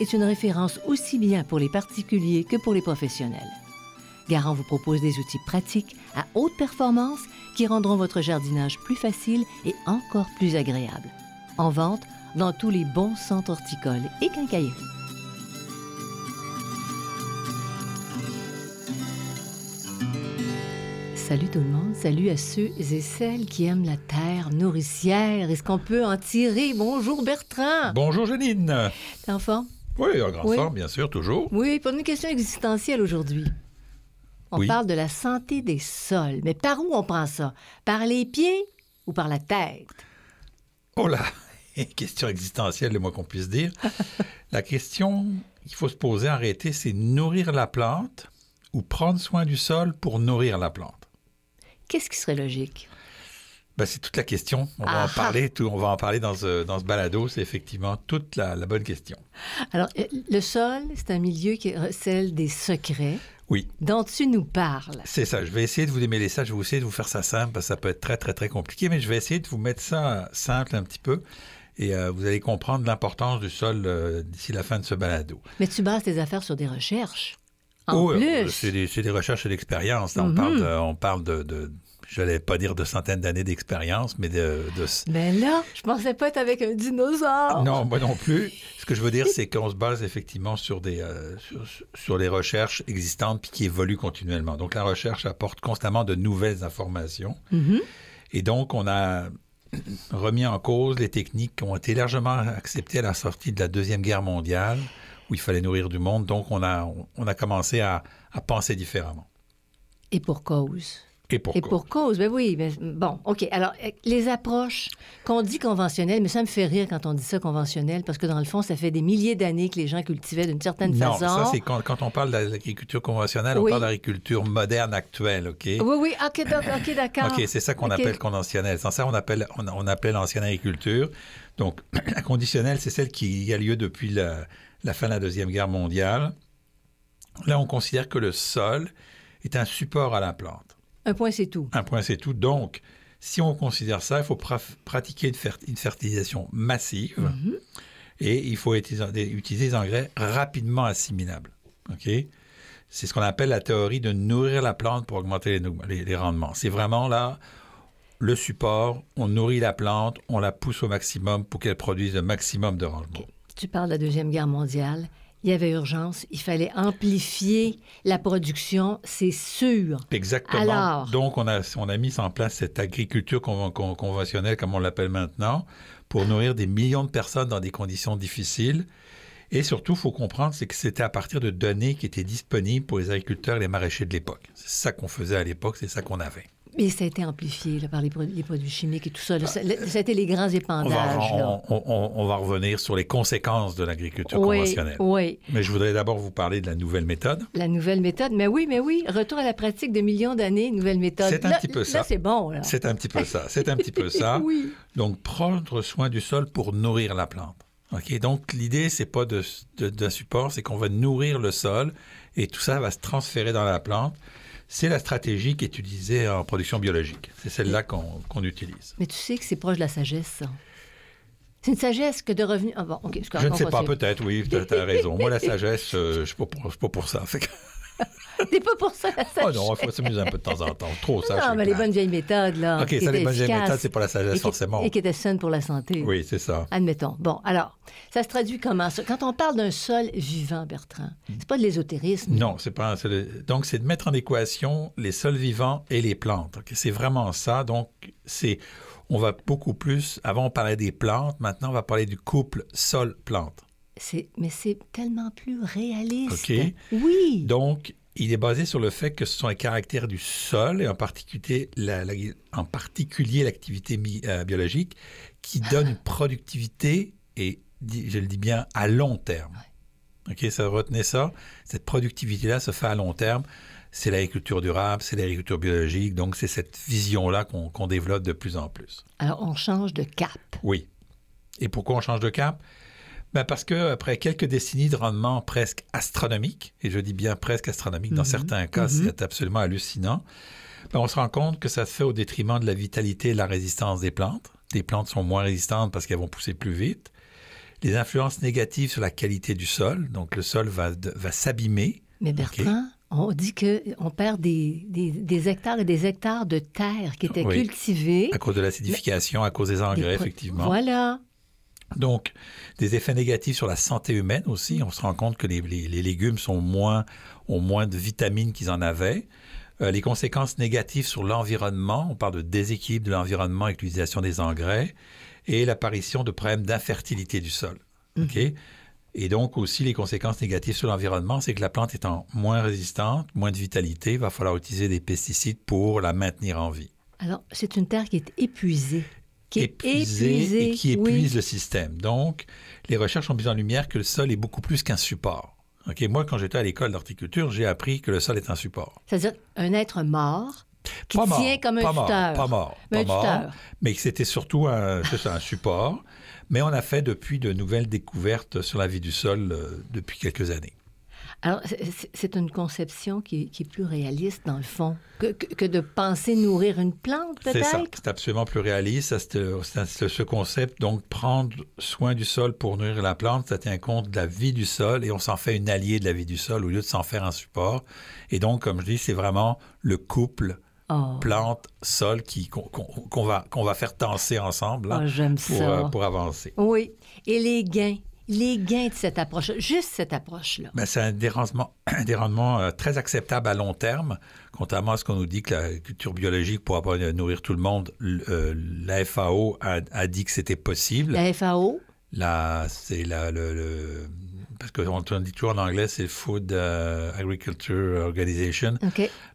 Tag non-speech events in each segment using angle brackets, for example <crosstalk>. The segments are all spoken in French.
est une référence aussi bien pour les particuliers que pour les professionnels. Garant vous propose des outils pratiques à haute performance qui rendront votre jardinage plus facile et encore plus agréable. En vente dans tous les bons centres horticoles et quincailleries. Salut tout le monde, salut à ceux et celles qui aiment la terre nourricière. Est-ce qu'on peut en tirer? Bonjour Bertrand! Bonjour Janine. T'es en forme? Oui, en grande Oui. forme, bien sûr, toujours. Oui, pour une question existentielle aujourd'hui. On Oui. parle de la santé des sols. Mais par où on prend ça? Par les pieds ou par la tête? Oh là, <laughs> question existentielle, le moins qu'on puisse dire. <laughs> la question qu'il faut se poser en réalité, c'est nourrir la plante ou prendre soin du sol pour nourrir la plante? Qu'est-ce qui serait logique? Ben, c'est toute la question. On va Ah en ah. parler, tout, on va en parler dans ce, dans ce balado. C'est effectivement toute la, la bonne question. Alors, euh, le sol, c'est un milieu qui recèle des secrets Oui, dont tu nous parles. c'est ça. Je vais essayer de vous démêler ça. Je vais essayer de vous faire ça simple parce que ça peut être très, très, très compliqué, mais je vais essayer de vous mettre ça simple un petit peu. Et euh, vous allez comprendre l'importance du sol euh, d'ici la fin de ce balado. Mais tu bases tes affaires sur des recherches. En Oh, euh, plus. c'est des, recherches et d'expérience. Là, On Mhm. parle de, on parle de, de je n'allais pas dire de centaines d'années d'expérience, mais de, de- Mais là, je pensais pas être avec un dinosaure. Non, moi non plus. Ce que je veux dire, <laughs> c'est qu'on se base effectivement sur, des, euh, sur, sur les recherches existantes puis qui évoluent continuellement. Donc, la recherche apporte constamment de nouvelles informations. Mhm. Et donc, on a remis en cause les techniques qui ont été largement acceptées à la sortie de la Deuxième Guerre mondiale, où il fallait nourrir du monde. Donc, on a, on a commencé à, à penser différemment. Et pour cause. Et pourquoi? Et pour cause, ben oui. Mais bon, OK. Alors, euh, les approches qu'on dit conventionnelles, mais ça me fait rire quand on dit ça conventionnel, parce que dans le fond, ça fait des milliers d'années que les gens cultivaient d'une certaine Non, façon. ça, c'est quand, quand on parle de l'agriculture conventionnelle, Oui. on parle d'agriculture moderne actuelle, OK? Oui, oui, OK, <coughs> d'accord. OK, c'est ça qu'on appelle conventionnelle. Sans ça, on appelle, on, on appelait l'ancienne agriculture. Donc, <coughs> la conditionnelle, c'est celle qui a lieu depuis la, la fin de la Deuxième Guerre mondiale. Là, on considère que le sol est un support à la plante. Un point, c'est tout. Un point, c'est tout. Donc, si on considère ça, il faut pra- pratiquer une, fer- une fertilisation massive Mhm. et il faut utiliser, des- engrais rapidement assimilables. OK? C'est ce qu'on appelle la théorie de nourrir la plante pour augmenter les- les rendements. C'est vraiment là le support, on nourrit la plante, on la pousse au maximum pour qu'elle produise le maximum de rendement. Tu parles de la Deuxième Guerre mondiale. Il y avait urgence. Il fallait amplifier la production, c'est sûr. Exactement. Alors? Donc, on a, on a mis en place cette agriculture conven- con- conventionnelle, comme on l'appelle maintenant, pour nourrir des millions de personnes dans des conditions difficiles. Et surtout, il faut comprendre, c'est que c'était à partir de données qui étaient disponibles pour les agriculteurs et les maraîchers de l'époque. C'est ça qu'on faisait à l'époque, c'est ça qu'on avait. Mais ça a été amplifié là, par les, pro- les produits chimiques et tout ça. là. Ça, là, ça a été les grands On va, épandages. on- on- on- on va revenir sur les conséquences de l'agriculture oui, conventionnelle. oui. Mais je voudrais d'abord vous parler de la nouvelle méthode. La nouvelle méthode. Mais oui, mais oui. Retour à la pratique de millions d'années, nouvelle méthode. C'est un petit peu ça. c'est bon. C'est un petit peu ça. C'est un petit peu ça. <laughs> oui. Donc, prendre soin du sol pour nourrir la plante. OK? Donc, l'idée, c'est pas de, de- d'un support, c'est qu'on va nourrir le sol et tout ça va se transférer dans la plante. C'est la stratégie qui est utilisée en production biologique. C'est celle-là qu'on, utilise. Mais tu sais que c'est proche de la sagesse. C'est une sagesse que de revenir. Ah bon, OK. c'est Je ne sais pas, peut-être, oui, tu as raison. Moi, la sagesse, euh, je ne suis pas pour, je suis pas pour ça. <laughs> Fait que- <laughs> T'es pas pour ça la sagesse. Oh non, il faut s'amuser un peu de temps en temps. Trop ça. Non, c'est mais les bonnes vieilles méthodes, là. OK, ça, les bonnes vieilles méthodes, c'est pas la sagesse, et qui- forcément. Et qui étaient saines pour la santé. Oui, c'est ça. Admettons. Bon, alors, ça se traduit comment ça? Quand on parle d'un sol vivant, Bertrand, c'est pas de l'ésotérisme? Non, c'est pas. c'est le- donc, c'est de mettre en équation les sols vivants et les plantes. OK? C'est vraiment ça. Donc, c'est. On va beaucoup plus. Avant, on parlait des plantes. Maintenant, on va parler du couple sol-plante. Mais c'est tellement plus réaliste. OK. Oui. Donc, il est basé sur le fait que ce sont les caractères du sol et en particulier, la- la- en particulier l'activité euh, biologique qui <laughs> donne une productivité et, je le dis bien, à long terme. OK, ça retenez ça. Cette productivité-là se fait à long terme. C'est l'agriculture durable, c'est l'agriculture biologique. Donc, c'est cette vision-là qu'on qu'on développe de plus en plus. Alors, on change de cap. Oui. Et pourquoi on change de cap? Ben parce que après quelques décennies de rendement presque astronomique, et je dis bien presque astronomique, dans Mhm. certains cas, Mhm. c'est absolument hallucinant, ben on se rend compte que ça se fait au détriment de la vitalité et de la résistance des plantes. Les plantes sont moins résistantes parce qu'elles vont pousser plus vite. Les influences négatives sur la qualité du sol, donc le sol va, va s'abîmer. Mais Bertrand, on dit qu'on perd des, des- des hectares et des hectares de terre qui étaient Oui. cultivées. à cause de l'acidification, à cause des engrais, effectivement. Voilà. Donc, des effets négatifs sur la santé humaine aussi. On se rend compte que les, les- les légumes sont moins, ont moins de vitamines qu'ils en avaient. Euh, les conséquences négatives sur l'environnement, on parle de déséquilibre de l'environnement avec l'utilisation des engrais et l'apparition de problèmes d'infertilité du sol. OK? Et donc aussi les conséquences négatives sur l'environnement, c'est que la plante étant moins résistante, moins de vitalité, il va falloir utiliser des pesticides pour la maintenir en vie. Alors, c'est une terre qui est épuisée. Qui est épuisé et qui oui. épuise le système. Donc, les recherches ont mis en lumière que le sol est beaucoup plus qu'un support. Ok, Moi, quand j'étais à l'école d'horticulture, j'ai appris que le sol est un support. C'est-à-dire un être mort qui pas mort, tient comme un pas mort, tuteur. pas mort, Mais pas un mort, mais que c'était surtout un, un support. Mais on a fait depuis de nouvelles découvertes sur la vie du sol euh, depuis quelques années. Alors, c'est- une conception qui, est- qui est plus réaliste, dans le fond, que, de penser nourrir une plante, C'est ça, peut-être? c'est absolument plus réaliste. Ça, ce concept, donc prendre soin du sol pour nourrir la plante, ça tient compte de la vie du sol et on s'en fait une alliée de la vie du sol au lieu de s'en faire un support. Et donc, comme je dis, c'est vraiment le couple Oh, plante-sol qui, qu'on, va, qu'on va faire danser ensemble là, oh, pour, euh, pour avancer. Oui. Et les gains? Les gains de cette approche, juste cette approche-là. Ben, c'est un <clears throat> un des rendements, euh, très acceptable à long terme, contrairement à ce qu'on nous dit que la culture biologique pourra pas nourrir tout le monde. Euh, la FAO a, a dit que c'était possible. La FAO, Là, c'est la, le, le- parce qu'on on dit toujours en anglais, c'est Food euh, Agriculture Organization,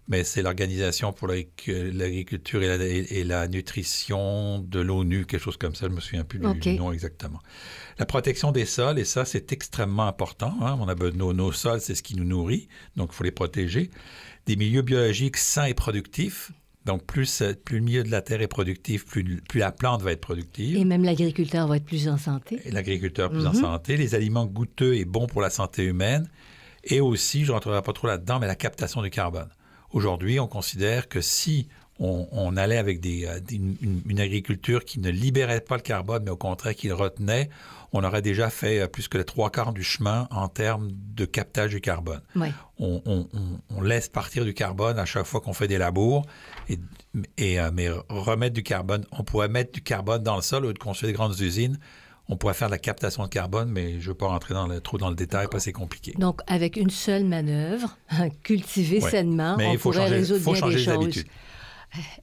mais c'est l'organisation pour l'agric- l'agriculture et la, et- et la nutrition de l'ONU, quelque chose comme ça. Je me souviens plus du, OK. du nom exactement. La protection des sols, et ça, c'est extrêmement important. hein. On a nos, nos sols, c'est ce qui nous nourrit, donc il faut les protéger. Des milieux biologiques sains et productifs. Donc, plus, plus le milieu de la terre est productif, plus, plus la plante va être productive. Et même l'agriculteur va être plus en santé. L'agriculteur plus en Mhm. santé, les aliments goûteux et bons pour la santé humaine, et aussi, je ne rentrerai pas trop là-dedans, mais la captation du carbone. Aujourd'hui, on considère que si on, on allait avec des, euh, des- une, une agriculture qui ne libérait pas le carbone, mais au contraire qui le retenait, on aurait déjà fait euh, plus que les trois quarts du chemin en termes de captage du carbone. Oui. On, on- on- on laisse partir du carbone à chaque fois qu'on fait des labours, et, et, euh, mais remettre du carbone, on pourrait mettre du carbone dans le sol au lieu de construire des grandes usines. On pourrait faire de la captation de carbone, mais je ne veux pas rentrer dans le- trop dans le détail parce que c'est compliqué. Donc, avec une seule manœuvre, <laughs> cultiver sainement, Mais on il faut pourrait changer, résoudre faut bien changer des les choses.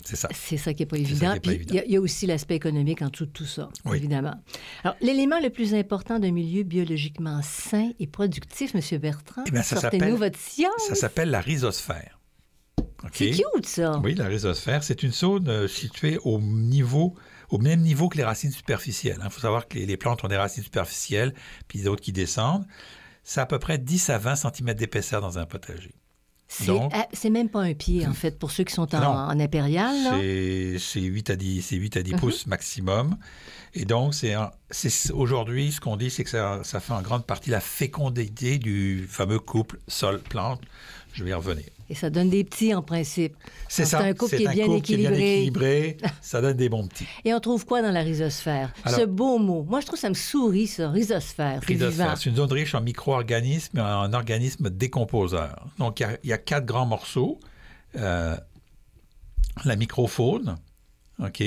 C'est ça. C'est ça qui n'est pas évident. il y a- il y, a aussi l'aspect économique en dessous de tout ça, Oui. évidemment. Alors, l'élément le plus important d'un milieu biologiquement sain et productif, M. Bertrand, Eh bien, ça sortez-nous votre science. Ça s'appelle la rhizosphère. C'est cute, ça. Oui, la rhizosphère, c'est une zone euh, située au niveau, au même niveau que les racines superficielles. Il faut savoir que les, les plantes ont des racines superficielles, puis d'autres qui descendent. C'est à peu près 10 à 20 cm d'épaisseur dans un potager. C'est ah, c'est même pas un pied, en fait, pour ceux qui sont en, en impérial. C'est c'est 8 à 10, c'est 8 à 10 Mhm. pouces maximum. Et donc, c'est aujourd'hui, ce qu'on dit, c'est que ça, ça fait en grande partie la fécondité du fameux couple sol-plante. Je vais y revenir. Et ça donne des petits en principe. C'est ça. un couple c'est qui est un bien couple qui est bien équilibré. <laughs> ça donne des bons petits. Et on trouve quoi dans la rhizosphère? Alors- Ce beau mot. Moi, je trouve que ça me sourit, ça, rhizosphère. C'est. Rhizosphère, c'est une zone riche en micro-organismes et en organismes décomposeurs. Donc, il y a- il y, a quatre grands morceaux. Euh, la microfaune, OK?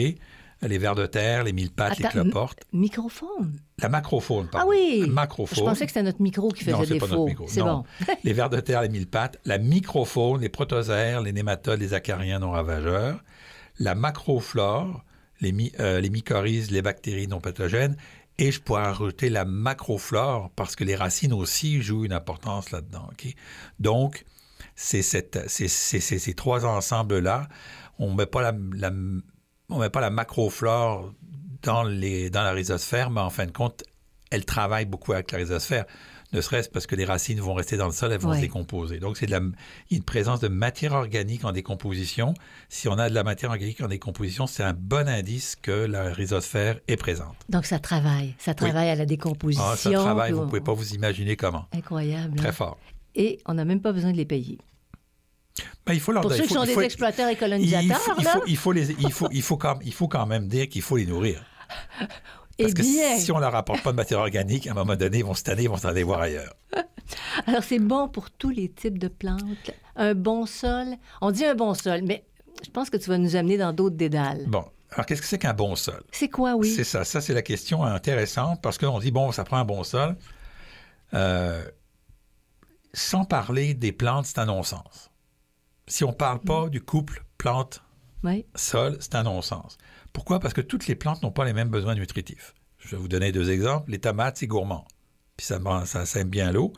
Les vers de terre, les mille pattes, les Attends, cloportes. Microphone. La macrofaune, Ah pardon. oui! La Je pensais que c'était notre micro qui faisait Non, c'est pas défaut. notre micro. C'est Non. bon. <laughs> les vers de terre, les mille pattes, la microfaune, les protozoaires, les nématodes, les acariens non ravageurs, la macroflore, les, my- euh, les mycorhizes, les bactéries non pathogènes, et je pourrais rajouter la macroflore parce que les racines aussi jouent une importance là-dedans. Donc, c'est ces trois ensembles-là. On ne met pas la, la- on met pas la macroflore dans, les, dans la rhizosphère, mais en fin de compte, elle travaille beaucoup avec la rhizosphère, ne serait-ce parce que les racines vont rester dans le sol, elles vont Ouais. se décomposer. Donc, c'est de la, une présence de matière organique en décomposition. Si on a de la matière organique en décomposition, c'est un bon indice que la rhizosphère est présente. Donc, ça travaille. Ça travaille à la décomposition. Ah, ça travaille, vous ne pouvez pas vous imaginer comment. Incroyable. Très hein? fort. Et on n'a même pas besoin de les payer. Ben, il faut leur Pour ceux qui sont des exploiteurs et colonisateurs, il faut, il quand, même dire qu'il faut les nourrir. <laughs> eh Parce que bien, si on leur apporte pas de matière organique, à un moment donné, ils vont se tanner, ils vont s'en aller voir ailleurs. <laughs> alors c'est bon pour tous les types de plantes. Un bon sol. On dit un bon sol, mais je pense que tu vas nous amener dans d'autres dédales. Bon, alors qu'est-ce que c'est qu'un bon sol? C'est quoi, oui? C'est ça. Ça, c'est la question intéressante parce qu'on dit, bon, ça prend un bon sol. Euh, sans parler des plantes, c'est un non-sens. Si on ne parle pas du couple plante-sol, c'est un non-sens. Pourquoi? Parce que toutes les plantes n'ont pas les mêmes besoins nutritifs. Je vais vous donner deux exemples. Les tomates, c'est gourmand. Puis ça, ça, ça aime bien l'eau.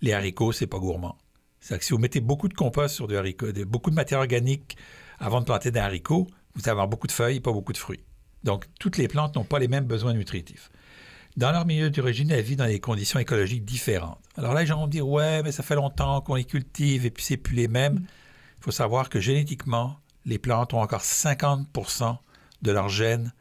Les haricots, c'est pas gourmand. C'est-à-dire que si vous mettez beaucoup de compost sur du haricot, beaucoup de matière organique avant de planter des haricots, vous allez avoir beaucoup de feuilles et pas beaucoup de fruits. Donc, toutes les plantes n'ont pas les mêmes besoins nutritifs. Dans leur milieu d'origine, elles vivent dans des conditions écologiques différentes. Alors là, les gens vont me dire, ouais, mais ça fait longtemps qu'on les cultive et puis c'est plus les mêmes. Il faut savoir que génétiquement, les plantes ont encore 50% de leurs gènes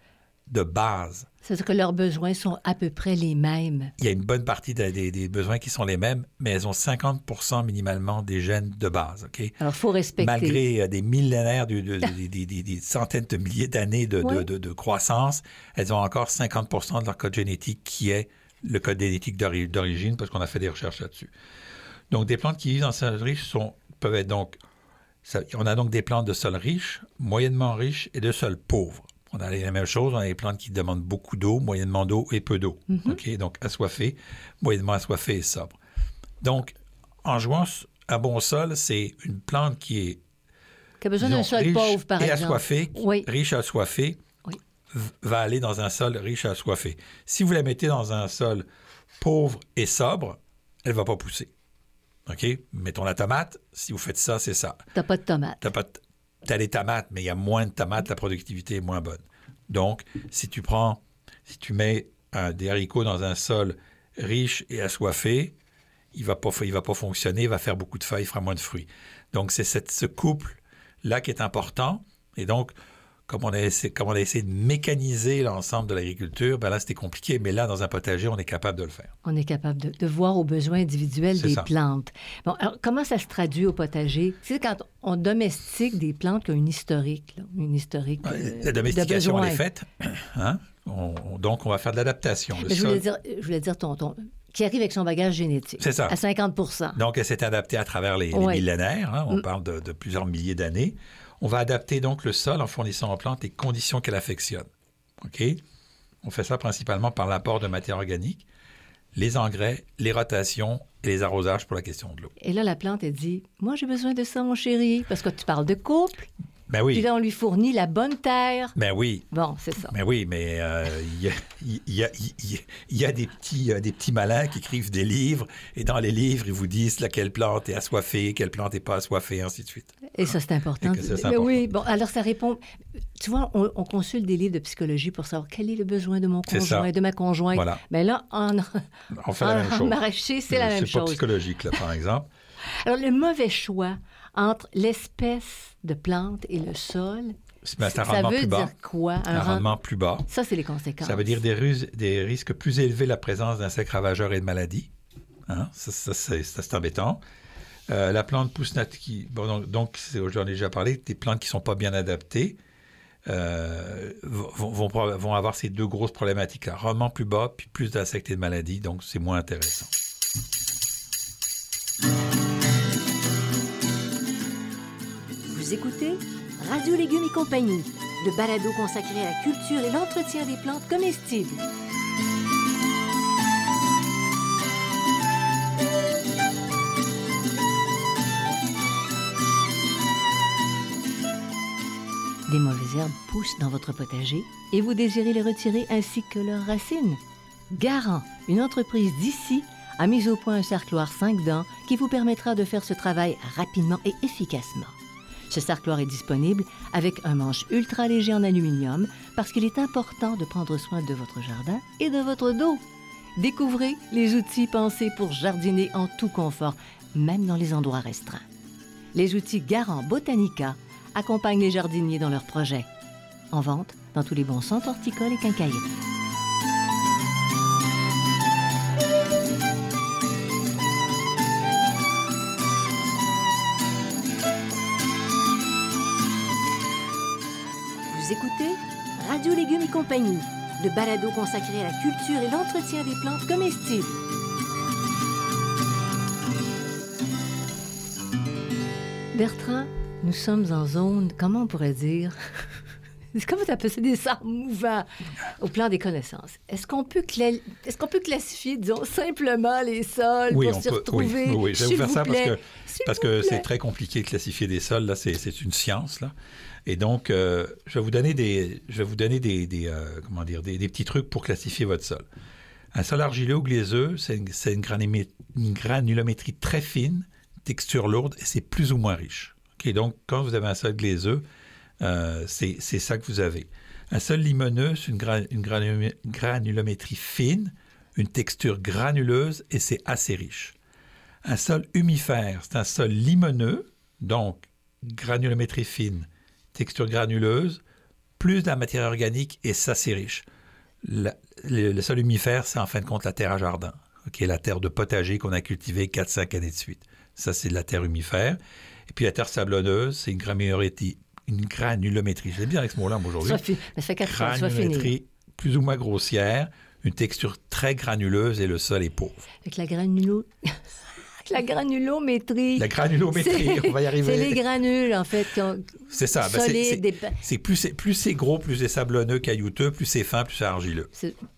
de base. C'est-à-dire que leurs besoins sont à peu près les mêmes. Il y a une bonne partie des, des- des besoins qui sont les mêmes, mais elles ont 50% minimalement des gènes de base. OK? Alors, il faut respecter. Malgré euh, des millénaires, de- de- des, centaines de milliers d'années de, Ouais. croissance, elles ont encore 50 de leur code génétique qui est le code génétique d'ori- d'origine, parce qu'on a fait des recherches là-dessus. Donc, des plantes qui vivent dans sol riche sont, peuvent être donc... ça- on a donc des plantes de sol riche, moyennement riche et de sol pauvre. On a les mêmes choses, on a des plantes qui demandent beaucoup d'eau, moyennement d'eau et peu d'eau. OK? Donc, assoiffé, moyennement assoiffé et sobre. Donc, en jouant un bon sol, c'est une plante qui est Qui a besoin d'un sol riche pauvre, par et exemple. assoiffé, Oui. riche assoiffé, Oui. va aller dans un sol riche assoiffé. Si vous la mettez dans un sol pauvre et sobre, elle va pas pousser. OK? Mettons la tomate, si vous faites ça, c'est ça. T'as pas de tomates. T'as pas de- t'as des tomates, mais il y a moins de tomates, la productivité est moins bonne. Donc, si tu prends, si tu mets un- des haricots dans un sol riche et assoiffé, il va pas, il va pas fonctionner, il va faire beaucoup de feuilles, il fera moins de fruits. Donc, c'est ce couple-là qui est important. Et donc, comme on a essayé, comme on a essayé de mécaniser l'ensemble de l'agriculture, ben là, c'était compliqué. Mais là, dans un potager, on est capable de le faire. On est capable de, de voir aux besoins individuels des ça. plantes. Bon, alors, comment ça se traduit au potager? C'est quand on domestique des plantes qui ont une historique, là, une historique euh, La domestication, de elle est faite. <clears throat> Hein? On- on- donc, on va faire de l'adaptation. Je voulais dire, je voulais dire ton, ton- qui arrive avec son bagage génétique. C'est ça. À 50 Donc, elle s'est adaptée à travers les, millénaires. hein? on Mm. parle de, de plusieurs milliers d'années. On va adapter donc le sol en fournissant aux plantes les conditions qu'elle affectionne. OK? On fait ça principalement par l'apport de matière organique, les engrais, les rotations et les arrosages pour la question de l'eau. Et là, la plante, elle dit Moi, j'ai besoin de ça, mon chéri, parce que tu parles de couple. Ben Puis oui, là, on lui fournit la bonne terre. ben oui, Bon, c'est ça. ben oui, mais euh, il y, a, y y des petits, des petits malins qui écrivent des livres, et dans les livres, ils vous disent laquelle plante est assoiffée, quelle plante n'est pas assoiffée, et ainsi de suite. Et ça, c'est important. Et ça, Mais important. oui, bon, alors ça répond. Tu vois, on, on consulte des livres de psychologie pour savoir quel est le besoin de mon conjoint, de ma conjointe. Voilà. Mais là, en, On fait la même en chose. maraîcher, c'est la même C'est pas chose. psychologique, là, par exemple. <laughs> Alors, le mauvais choix entre l'espèce de plante et le sol, Ben, ça veut plus bas. dire quoi? Un, Un rend- rendement plus bas. Ça, c'est les conséquences. Ça veut dire des, risques plus élevés la présence d'insectes ravageurs et de maladies. Hein? Ça, ça, c'est, embêtant. Euh, la plante pousse qui, bon, donc, j'en ai déjà parlé, des plantes qui ne sont pas bien adaptées euh, vont- vont avoir ces deux grosses problématiques-là. Rendement plus bas, puis plus d'insectes et de maladies, donc c'est moins intéressant. Écoutez Radio Légumes et compagnie, le balado consacré à la culture et l'entretien des plantes comestibles. Des mauvaises herbes poussent dans votre potager et vous désirez les retirer ainsi que leurs racines. Garant, une entreprise d'ici, a mis au point un cercloir 5 dents qui vous permettra de faire ce travail rapidement et efficacement. Ce cercloir est disponible avec un manche ultra léger en aluminium parce qu'il est important de prendre soin de votre jardin et de votre dos. Découvrez les outils pensés pour jardiner en tout confort, même dans les endroits restreints. Les outils Garant Botanica accompagnent les jardiniers dans leurs projets. En vente dans tous les bons centres horticoles et quincailleries. Vous écoutez Radio Légumes et compagnie, le balado consacré à la culture et l'entretien des plantes comestibles. Bertrand, nous sommes en zone, comment on pourrait dire? <laughs> Comment tu appelles ça des arbres mouvants au plan des connaissances? Est-ce qu'on peut, cla- qu'on peut classifier, disons, simplement les sols Oui, pour on s'y peut. Oui, retrouver? oui, oui. Je vais vous faire ça parce plaît. que, parce c'est très compliqué de classifier des sols. Là, c'est, c'est une science. Là. Et donc, euh, je vais vous donner des, je vais vous donner des, euh, comment dire, des, petits trucs pour classifier votre sol. Un sol argileux ou glaiseux, c'est une, granulométrie très fine, texture lourde et c'est plus ou moins riche. Donc, quand vous avez un sol glaiseux, euh, c'est, ça que vous avez. Un sol limoneux, c'est une, gra- une granulomé- granulométrie fine, une texture granuleuse et c'est assez riche. Un sol humifère, c'est un sol limoneux, donc granulométrie fine, texture granuleuse, plus de la matière organique et ça c'est riche. La- le, le sol humifère, c'est en fin de compte la terre à jardin, ok, la terre de potager qu'on a cultivée 4-5 années de suite. Ça c'est de la terre humifère. Et puis la terre sablonneuse, c'est une granulométrie. Une granulométrie. Bien avec ce mot-là aujourd'hui ça fait ans, fini. plus ou moins grossière, une texture très granuleuse et le sol est pauvre. Avec la granulo... la granulométrie. La granulométrie, on va y C'est les arriver. granules, en fait. C'est ça. ben, c'est- plus c'est plus c'est gros, plus c'est sablonneux, caillouteux, plus c'est fin, plus c'est argileux.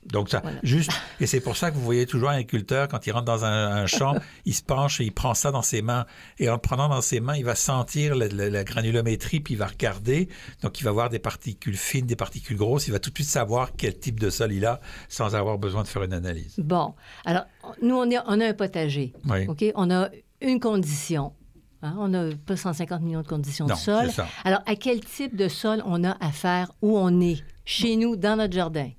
Donc ça, Voilà. juste et c'est pour ça que vous voyez toujours un agriculteur quand il rentre dans un, un champ, <laughs> il se penche et il prend ça dans ses mains et en le prenant dans ses mains, il va sentir la, la- la granulométrie puis il va regarder. Donc il va voir des particules fines, des particules grosses. Il va tout de suite savoir quel type de sol il a sans avoir besoin de faire une analyse. Bon, alors, nous, on, est- on a un potager. Oui. OK? On a une condition. Hein? On n'a pas 150 millions de conditions Non, de sol. ça. Alors, à quel type de sol on a à faire où on est? Chez nous, dans notre jardin.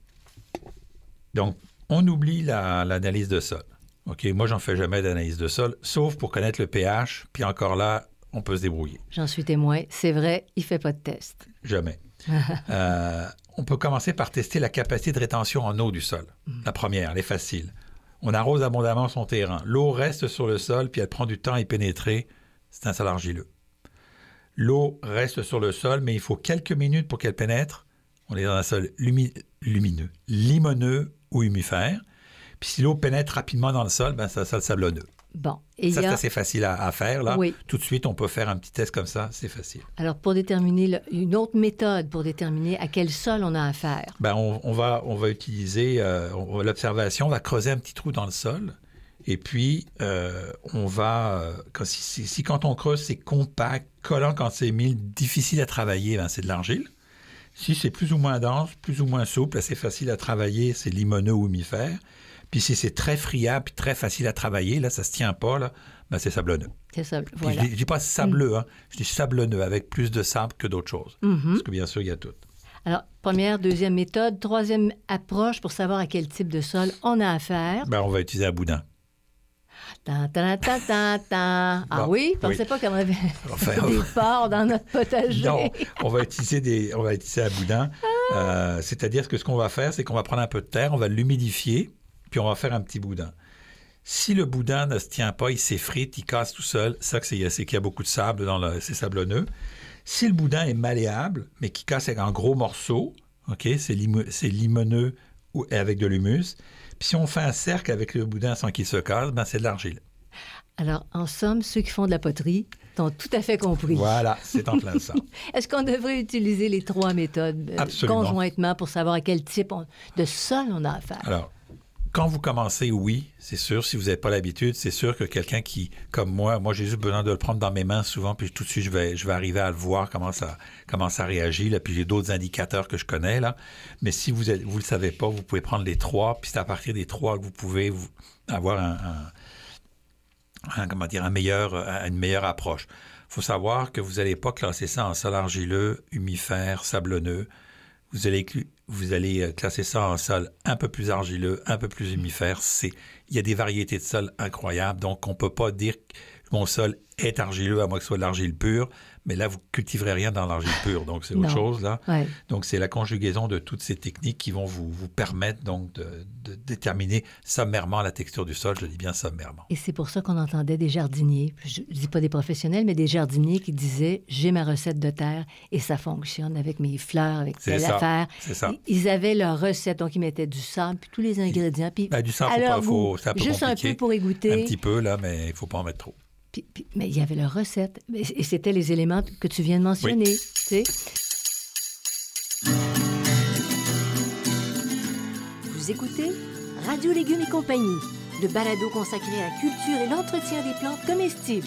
Donc, on oublie la- l'analyse de sol. OK, moi, j'en fais jamais d'analyse de sol, sauf pour connaître le pH, puis encore là, on peut se débrouiller. J'en suis témoin. C'est vrai, il ne fait pas de test. Jamais. <laughs> Euh, on peut commencer par tester la capacité de rétention en eau du sol. La première, elle est facile. On arrose abondamment son terrain. L'eau reste sur le sol, puis elle prend du temps à y pénétrer. C'est un sol argileux. L'eau reste sur le sol, mais il faut quelques minutes pour qu'elle pénètre. On est dans un sol lumi- lumineux, limoneux ou humifère. Puis si l'eau pénètre rapidement dans le sol, ben, c'est un sol sablonneux. Bon. Et Ça, c'est assez facile à, à faire. Là. Oui. Tout de suite, on peut faire un petit test comme ça. C'est facile. Alors, pour déterminer le- une autre méthode pour déterminer à quel sol on a affaire. Ben, on, on va, on va utiliser euh, on- l'observation, on va creuser un petit trou dans le sol. Et puis, euh, on va, euh, quand, si, quand on creuse, c'est compact, collant quand c'est mille, difficile à travailler, ben, c'est de l'argile. Si c'est plus ou moins dense, plus ou moins souple, assez facile à travailler, c'est limoneux ou humifère. Puis si c'est très friable, très facile à travailler, là, ça se tient pas, là, ben, c'est sablonneux. C'est Voilà. Je dis- je dis pas sableux, hein, je dis sablonneux, avec plus de sable que d'autres choses. Mhm. Parce que bien sûr, il y a tout. Alors, première, deuxième méthode. Troisième approche pour savoir à quel type de sol on a affaire. Ben, on va utiliser un boudin. Ah Bon, oui, je pensais oui. pas qu'on avait <laughs> Enfin, <laughs> des porcs dans notre potager. Non, on va utiliser des, on va utiliser un boudin. Euh, C'est-à-dire que ce qu'on va faire, c'est qu'on va prendre un peu de terre, on va l'humidifier, puis on va faire un petit boudin. Si le boudin ne se tient pas, il s'effrite, il casse tout seul, ça c'est qu'il y a beaucoup de sable dans le, c'est sablonneux. Si le boudin est malléable, mais qui casse en gros morceaux, ok, c'est limo- c'est limoneux ou et avec de l'humus. Puis si on fait un cercle avec le boudin sans qu'il se casse, ben c'est de l'argile. Alors, en somme, ceux qui font de la poterie t'ont tout à fait compris. Voilà, c'est en plein ça. <laughs> Est-ce qu'on devrait utiliser les trois méthodes euh, conjointement pour savoir à quel type on- de sol on a affaire? Alors, quand vous commencez, oui, c'est sûr. Si vous n'avez pas l'habitude, c'est sûr que quelqu'un qui, comme moi, moi j'ai juste besoin de le prendre dans mes mains souvent, puis tout de suite je vais, arriver à le voir comment ça, comment ça réagit. Là, puis j'ai d'autres indicateurs que je connais là. Mais si vous ne le savez pas, vous pouvez prendre les trois, puis c'est à partir des trois que vous pouvez avoir un, une meilleure approche. Il faut savoir que vous n'allez pas classer ça en sol argileux, humifère, sablonneux. Vous allez, euh, classer ça en sol un peu plus argileux, un peu plus humifère. C'est, il y a des variétés de sols incroyables, donc on ne peut pas dire mon sol est argileux à moins que ce soit de l'argile pure, mais là, vous cultiverez rien dans l'argile pure, donc c'est autre chose, là. Ouais. Donc, c'est la conjugaison de toutes ces techniques qui vont vous, vous permettre donc de, de déterminer sommairement la texture du sol. Je dis bien sommairement. Et c'est pour ça qu'on entendait des jardiniers, je ne dis pas des professionnels, mais des jardiniers qui disaient J'ai ma recette de terre et ça fonctionne avec mes fleurs, avec telle ça, affaire. c'est ça. Ils avaient leur recette, donc ils mettaient du sable, puis tous les ingrédients. Puis Ben, du sable, faut pas- faut- c'est un peu Juste un peu pour égoutter. Un petit peu, là, mais il ne faut pas en mettre trop. Puis- puis- mais il y avait leur recette. Et c'était les éléments que tu viens de mentionner. tu sais. Vous écoutez Radio Légumes et compagnie, le balado consacré à la culture et l'entretien des plantes comestibles.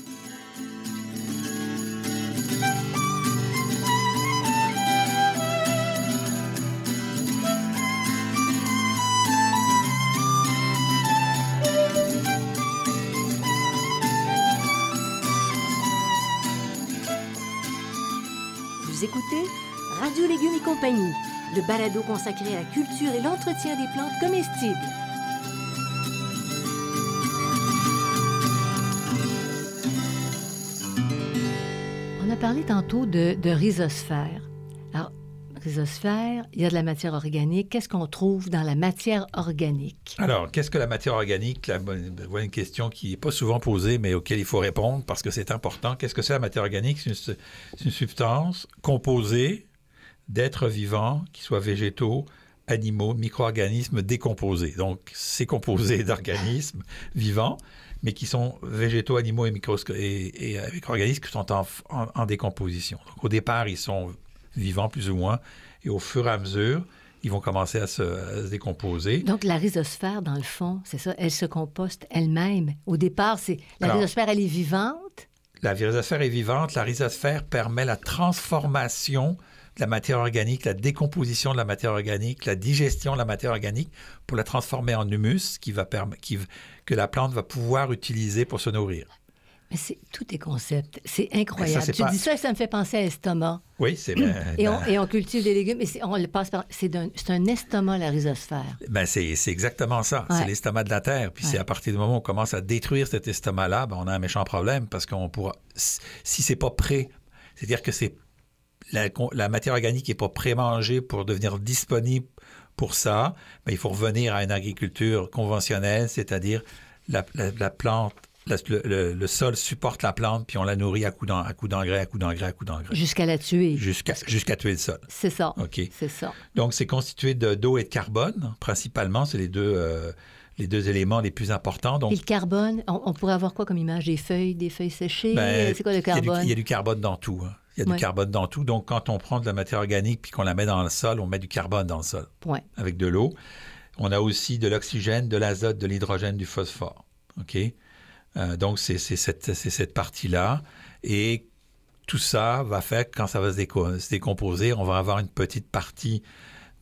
Compagnie, le balado consacré à la culture et l'entretien des plantes comestibles. On a parlé tantôt de, de rhizosphère. Alors, rhizosphère, il y a de la matière organique. Qu'est-ce qu'on trouve dans la matière organique? Alors, qu'est-ce que la matière organique? La bonne- voilà une question qui n'est pas souvent posée, mais auquel il faut répondre parce que c'est important. Qu'est-ce que c'est la matière organique? C'est une, une substance composée d'êtres vivants, qui soient végétaux, animaux, micro-organismes décomposés. Donc, c'est composé <laughs> d'organismes vivants, mais qui sont végétaux, animaux et, micro- et, et, euh, micro-organismes qui sont en, en- en décomposition. Donc, au départ, ils sont vivants plus ou moins, et au fur et à mesure, ils vont commencer à se, à se décomposer. Donc, la rhizosphère, dans le fond, c'est ça, elle se composte elle-même. Au départ, c'est la Alors- rhizosphère, elle est vivante? La rhizosphère est vivante. La rhizosphère permet la transformation la matière organique, la décomposition de la matière organique, la digestion de la matière organique pour la transformer en humus qui va qui que la plante va pouvoir utiliser pour se nourrir. Mais c'est tous tes concepts. C'est incroyable. Ça, tu pas- dis ça, ça me fait penser à estomac. Oui, c'est ben, <clears throat> Et on, et on cultive des légumes, mais c'est- on le passe par. C'est un estomac, la rhizosphère. ben, c'est exactement ça. Ouais. C'est l'estomac de la terre. Puis c'est à partir du moment où on commence à détruire cet estomac-là, ben, on a un méchant problème parce qu'on pourra. Si si c'est pas prêt, c'est-à-dire que c'est la, matière organique n'est pas pré-mangée pour devenir disponible pour ça, il faut revenir à une agriculture conventionnelle, c'est-à-dire la, la- la plante, la- le, sol supporte la plante, puis on la nourrit à coups d'engrais, à coups d'engrais, à coups d'engrais, Jusqu'à la tuer. jusqu'à tuer le sol. C'est ça. OK. C'est ça. Donc, c'est constitué de- d'eau et de carbone, principalement. C'est les deux, euh, les deux éléments les plus importants. Donc, Et le carbone, on, on pourrait avoir quoi comme image? Des feuilles, des feuilles séchées? ben, c'est quoi le il y a du- carbone? Il y, a du carbone dans tout. hein. Il y a Ouais. du carbone dans tout. Donc, quand on prend de la matière organique puis qu'on la met dans le sol, on met du carbone dans le sol avec de l'eau. On a aussi de l'oxygène, de l'azote, de l'hydrogène, du phosphore. OK? Euh, donc, c'est cette, cette partie-là. Et tout ça va faire que quand ça va se, déco- se décomposer, on va avoir une petite partie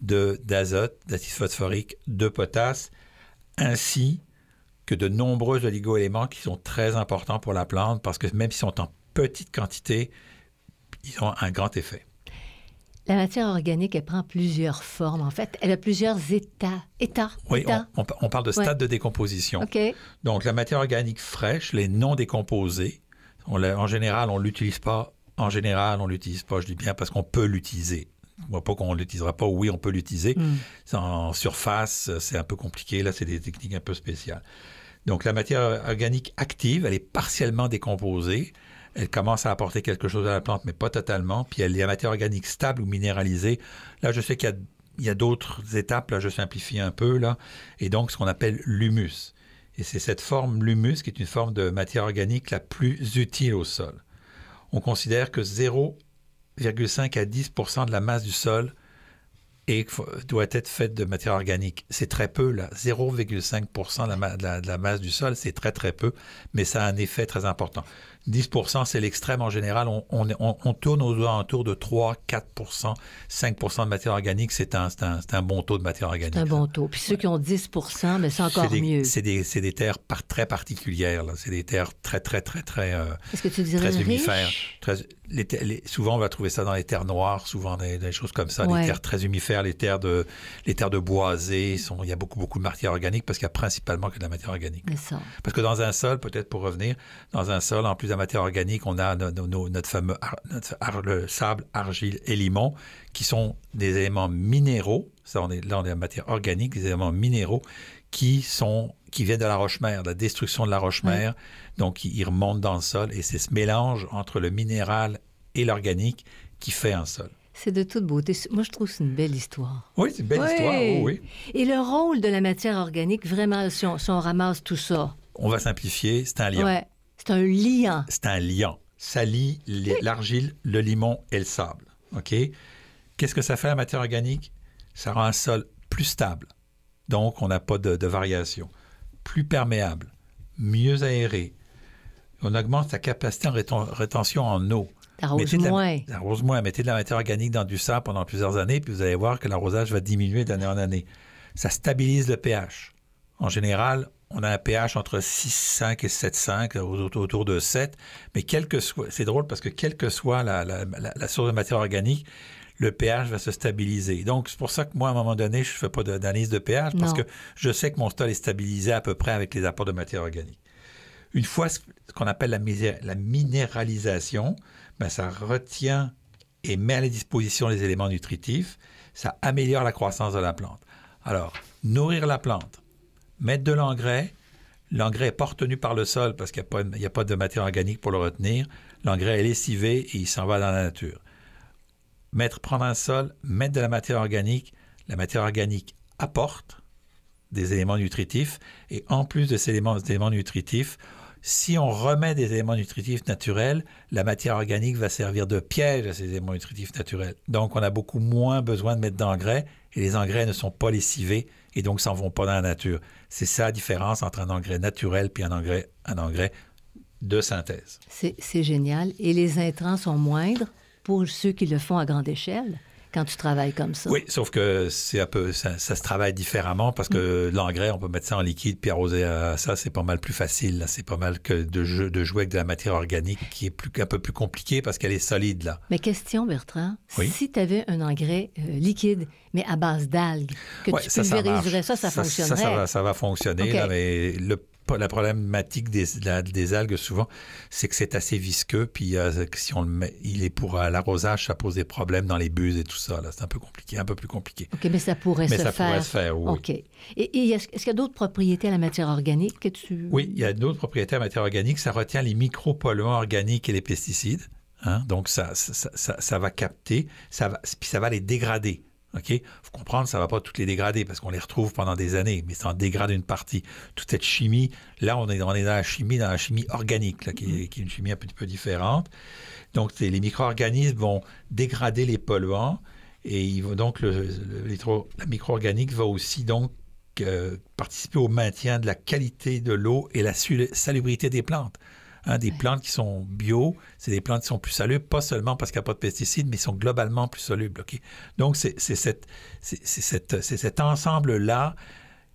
d'azote, d'acide phosphorique, de potasse, ainsi que de nombreux oligo-éléments qui sont très importants pour la plante parce que même s'ils sont en petite quantité, ils ont un grand effet. La matière organique, elle prend plusieurs formes. En fait, elle a plusieurs états. États. Oui, états. on, on- on parle de Ouais. stade de décomposition. Donc, la matière organique fraîche, les non décomposés, on en général, on ne l'utilise pas. En général, on ne l'utilise pas, je dis bien, parce qu'on peut l'utiliser. Vois pas qu'on ne l'utilisera pas. Oui, on peut l'utiliser. Hmm. En surface, c'est un peu compliqué. Là, c'est des techniques un peu spéciales. Donc, la matière organique active, elle est partiellement décomposée. Elle commence à apporter quelque chose à la plante, mais pas totalement. Puis, elle, la matière organique stable ou minéralisée, là, je sais qu'il y a, d'autres étapes. Là, je simplifie un peu. Là. Et donc, ce qu'on appelle l'humus. Et c'est cette forme, l'humus, qui est une forme de matière organique la plus utile au sol. On considère que 0,5 à 10% de la masse du sol est- doit être faite de matière organique. C'est très peu, là. 0,5 de, de la masse du sol, c'est très, très peu, mais ça a un effet très important. 10 c'est l'extrême en général. On, on- on- tourne aux alentours de 3, 4 5% de matière organique. C'est un, un- un bon taux de matière organique. C'est un bon taux. Puis ceux qui ont 10 mais c'est encore des- mieux. C'est des, des terres par- très particulières. C'est des terres très, très, très, très, euh, Est-ce que tu dirais très humifères. Très- les ter- les- souvent, on va trouver ça dans les terres noires, souvent des, des choses comme ça. Ouais. Les terres très humifères, les terres de, les terres de boisées. Sont, il y a beaucoup, beaucoup de matière organique parce qu'il y a principalement que de la matière organique. Ça. Parce que dans un sol, peut-être pour revenir, dans un sol, en plus matière organique, on a no- no- no- notre fameux ar- notre ar- le sable, argile et limon, qui sont des éléments minéraux. Ça, on est, là, on est en matière organique, des éléments minéraux qui sont qui viennent de la roche-mère, de la destruction de la roche-mère. Donc, ils, remontent dans le sol et c'est ce mélange entre le minéral et l'organique qui fait un sol. C'est de toute beauté. Moi, je trouve que c'est une belle histoire. Oui, c'est une belle Oui. histoire. oh oui. Et le rôle de la matière organique, vraiment, si on, si on ramasse tout ça, On va simplifier, c'est un liant. ouais, c'est un liant. c'est un liant. Ça lie l'argile, le limon et le sable. OK? Qu'est-ce que ça fait la matière organique? Ça rend un sol plus stable. Donc, on n'a pas de, de variation. Plus perméable, mieux aéré. On augmente sa capacité en réten- rétention en eau. La- moins. Arrose moins. Mettez de la matière organique dans du sable pendant plusieurs années, puis vous allez voir que l'arrosage va diminuer d'année en année. Ça stabilise le pH. En général, on a un pH entre 6,5 et 7,5, autour, de 7. Mais quel que soit, c'est drôle parce que quelle que soit la, la- la- la source de matière organique, le pH va se stabiliser. Donc, c'est pour ça que moi, à un moment donné, je ne fais pas d'analyse de pH parce Non. que je sais que mon sol est stabilisé à peu près avec les apports de matière organique. Une fois ce qu'on appelle la, la minéralisation, ben, ça retient et met à la disposition les éléments nutritifs. Ça améliore la croissance de la plante. Alors, nourrir la plante, mettre de l'engrais. L'engrais n'est pas retenu par le sol parce qu'il n'y a, pas- de matière organique pour le retenir. L'engrais est lessivé et il s'en va dans la nature. Mettre, prendre un sol, mettre de la matière organique. La matière organique apporte des éléments nutritifs et en plus de ces éléments nutritifs, si on remet des éléments nutritifs naturels, la matière organique va servir de piège à ces éléments nutritifs naturels. Donc, on a beaucoup moins besoin de mettre d'engrais et les engrais ne sont pas lessivés et donc s'en vont pas dans la nature. C'est ça la différence entre un engrais naturel puis un engrais, un engrais de synthèse. C'est c'est génial. Et les intrants sont moindres pour ceux qui le font à grande échelle quand tu travailles comme ça? Oui, sauf que c'est un peu, ça, ça se travaille différemment parce que l'engrais, on peut mettre ça en liquide puis arroser à ça, c'est pas mal plus facile. C'est pas mal que de, jeu- de jouer avec de la matière organique qui est plus, un peu plus compliquée parce qu'elle est solide là. Mais question, Bertrand, Oui? si tu avais un engrais euh, liquide, mais à base d'algues, que Ouais, tu ça, ça pulvériserais ça, ça, Ça, fonctionnerait. ça va, ça va fonctionner, OK. là, mais le, la problématique des, la- des algues, souvent, c'est que c'est assez visqueux, puis euh, si on le met, il est pour euh, l'arrosage, ça pose des problèmes dans les buses et tout ça. là. C'est un peu compliqué, un peu plus compliqué. OK, mais ça pourrait Mais se ça faire. pourrait se faire, oui. OK. Et, et est-ce qu'il y a d'autres propriétés à la matière organique que tu... Oui, il y a d'autres propriétés en matière organique. Ça retient les micropolluants organiques et les pesticides. hein. Donc, ça, ça, ça- ça va capter, ça va, puis ça va les dégrader. OK? Il faut comprendre, ça ne va pas toutes les dégrader parce qu'on les retrouve pendant des années, mais ça en dégrade une partie. Toute cette chimie, là, on est, dans la chimie, dans la chimie organique, qui, est, une chimie un petit peu différente. Donc, les micro-organismes vont dégrader les polluants et donc la micro-organique va aussi donc euh, participer au maintien de la qualité de l'eau et la salubrité des plantes. Hein, des plantes qui sont bio, c'est des plantes qui sont plus salubres, pas seulement parce qu'il n'y a pas de pesticides, mais sont globalement plus solubles. Donc, c'est cet ensemble-là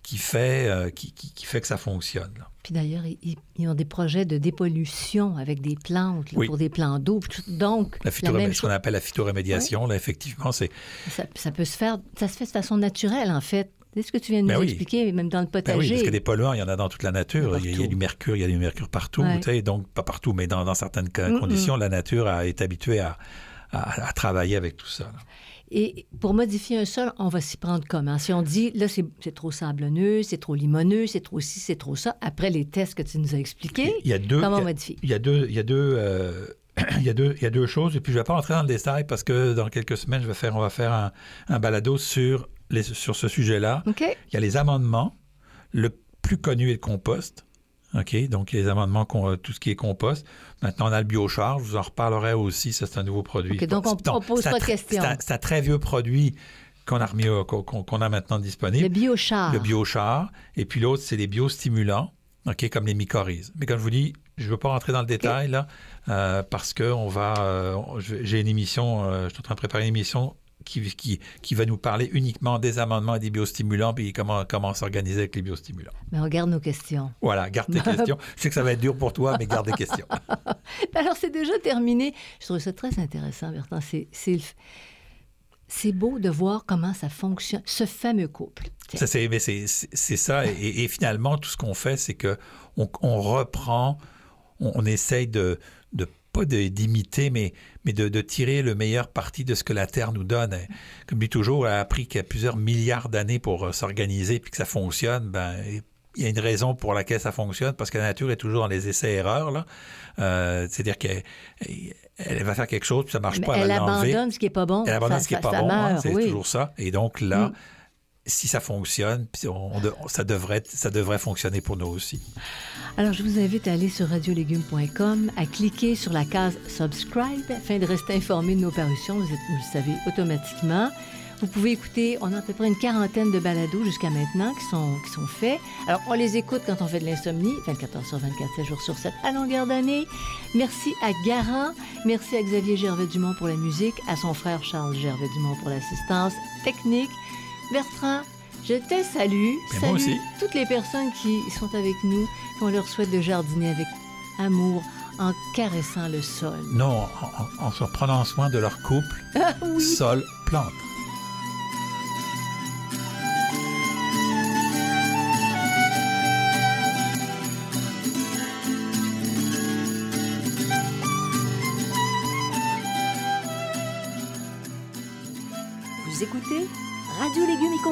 qui fait, euh, qui, qui- qui fait que ça fonctionne. là. Puis d'ailleurs, ils, ont des projets de dépollution avec des plantes, là, Oui. pour des plants d'eau. Donc, La la même ce qu'on appelle la phytorémédiation, là, effectivement, c'est ça, ça peut se faire, ça se fait de façon naturelle, en fait. C'est ce que tu viens de Ben nous oui. expliquer, même dans le Ben potager. oui, parce que des polluants, il y en a dans toute la nature. Il y a, il y a Partout. du mercure, il y a du mercure partout. Ouais. Donc, pas partout, mais dans, dans certaines co- Mm, conditions, la nature a- est habituée à, à- à travailler avec tout ça. là. Et pour modifier un sol, on va s'y prendre comment? Si on dit, là, c'est trop sablonneux, c'est trop limoneux, c'est trop ci, c'est trop ça, après les tests que tu nous as expliqués, Il y a deux, comment on modifie? il y a deux, il y a deux, euh, <clears throat> il y a deux, il y a deux choses. Et puis je vais pas rentrer dans le détail parce que dans quelques semaines, je vais faire, on va faire un, un balado sur les, sur ce sujet-là. Il y a les amendements. Le plus connu est le compost. OK? Donc, il y a les amendements, qu'on- tout ce qui est compost. Maintenant, on a le biochar. Je vous en reparlerai aussi. Ça, c'est un nouveau produit. Donc on- on pose pas de questions. C'est un, très vieux produit qu'on a, remis, qu'on a maintenant disponible Le biochar. le biochar, et puis l'autre, c'est les biostimulants, OK, comme les mycorhizes. Mais comme je vous dis, je ne veux pas rentrer dans le détail, là, euh, parce que on va, euh, j'ai une émission, euh, je suis en train de préparer une émission qui, qui, qui va nous parler uniquement des amendements et des biostimulants, puis comment, comment s'organiser avec les biostimulants. Mais on regarde nos questions. Voilà, garde tes <laughs> questions. Je sais que ça va être dur pour toi, mais garde tes questions. <laughs> Alors, c'est déjà terminé. Je trouve ça très intéressant, Bertrand. C'est, c'est, le- c'est beau de voir comment ça fonctionne, ce fameux couple. Ça, c'est, mais c'est, c'est- c'est ça. Et, et finalement, tout ce qu'on fait, c'est que on, on reprend, on, on essaye de, de pas d'imiter, mais, mais de, de tirer le meilleur parti de ce que la Terre nous donne. Comme dit toujours, elle a appris qu'il y a plusieurs milliards d'années pour euh, s'organiser puis que ça fonctionne. Ben, il y a une raison pour laquelle ça fonctionne, parce que la nature est toujours dans les essais-erreurs. là. Euh, c'est-à-dire qu'elle elle va faire quelque chose, puis ça marche Mais pas, elle, elle va l'enlever. abandonne ce qui n'est pas bon. Elle abandonne ça, ce qui n'est ça- pas ça bon, hein, c'est oui. toujours ça. Et donc là, Mm. Si ça fonctionne, ça, devrait, ça devrait fonctionner pour nous aussi. Alors, je vous invite à aller sur radiolégumes.com, à cliquer sur la case Subscribe afin de rester informé de nos parutions. Vous, êtes- vous le savez automatiquement. Vous pouvez écouter, on a à peu près une quarantaine de balados jusqu'à maintenant qui sont, qui sont faits. Alors, on les écoute quand on fait de l'insomnie, 24 heures sur 24, 7 jours sur 7, à longueur d'année. Merci à Garant, merci à Xavier Gervais-Dumont pour la musique, à son frère Charles Gervais-Dumont pour l'assistance technique. Bertrand, je te salue. Moi aussi. toutes les personnes qui sont avec nous, qu'on leur souhaite de jardiner avec amour en caressant le sol. Non, en, en- en se prenant soin de leur couple, oui. sol,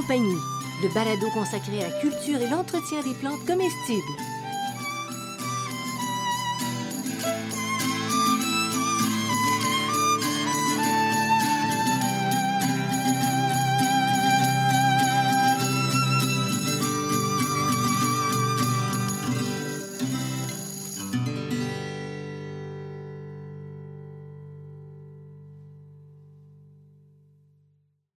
le balado consacré à la culture et l'entretien des plantes comestibles.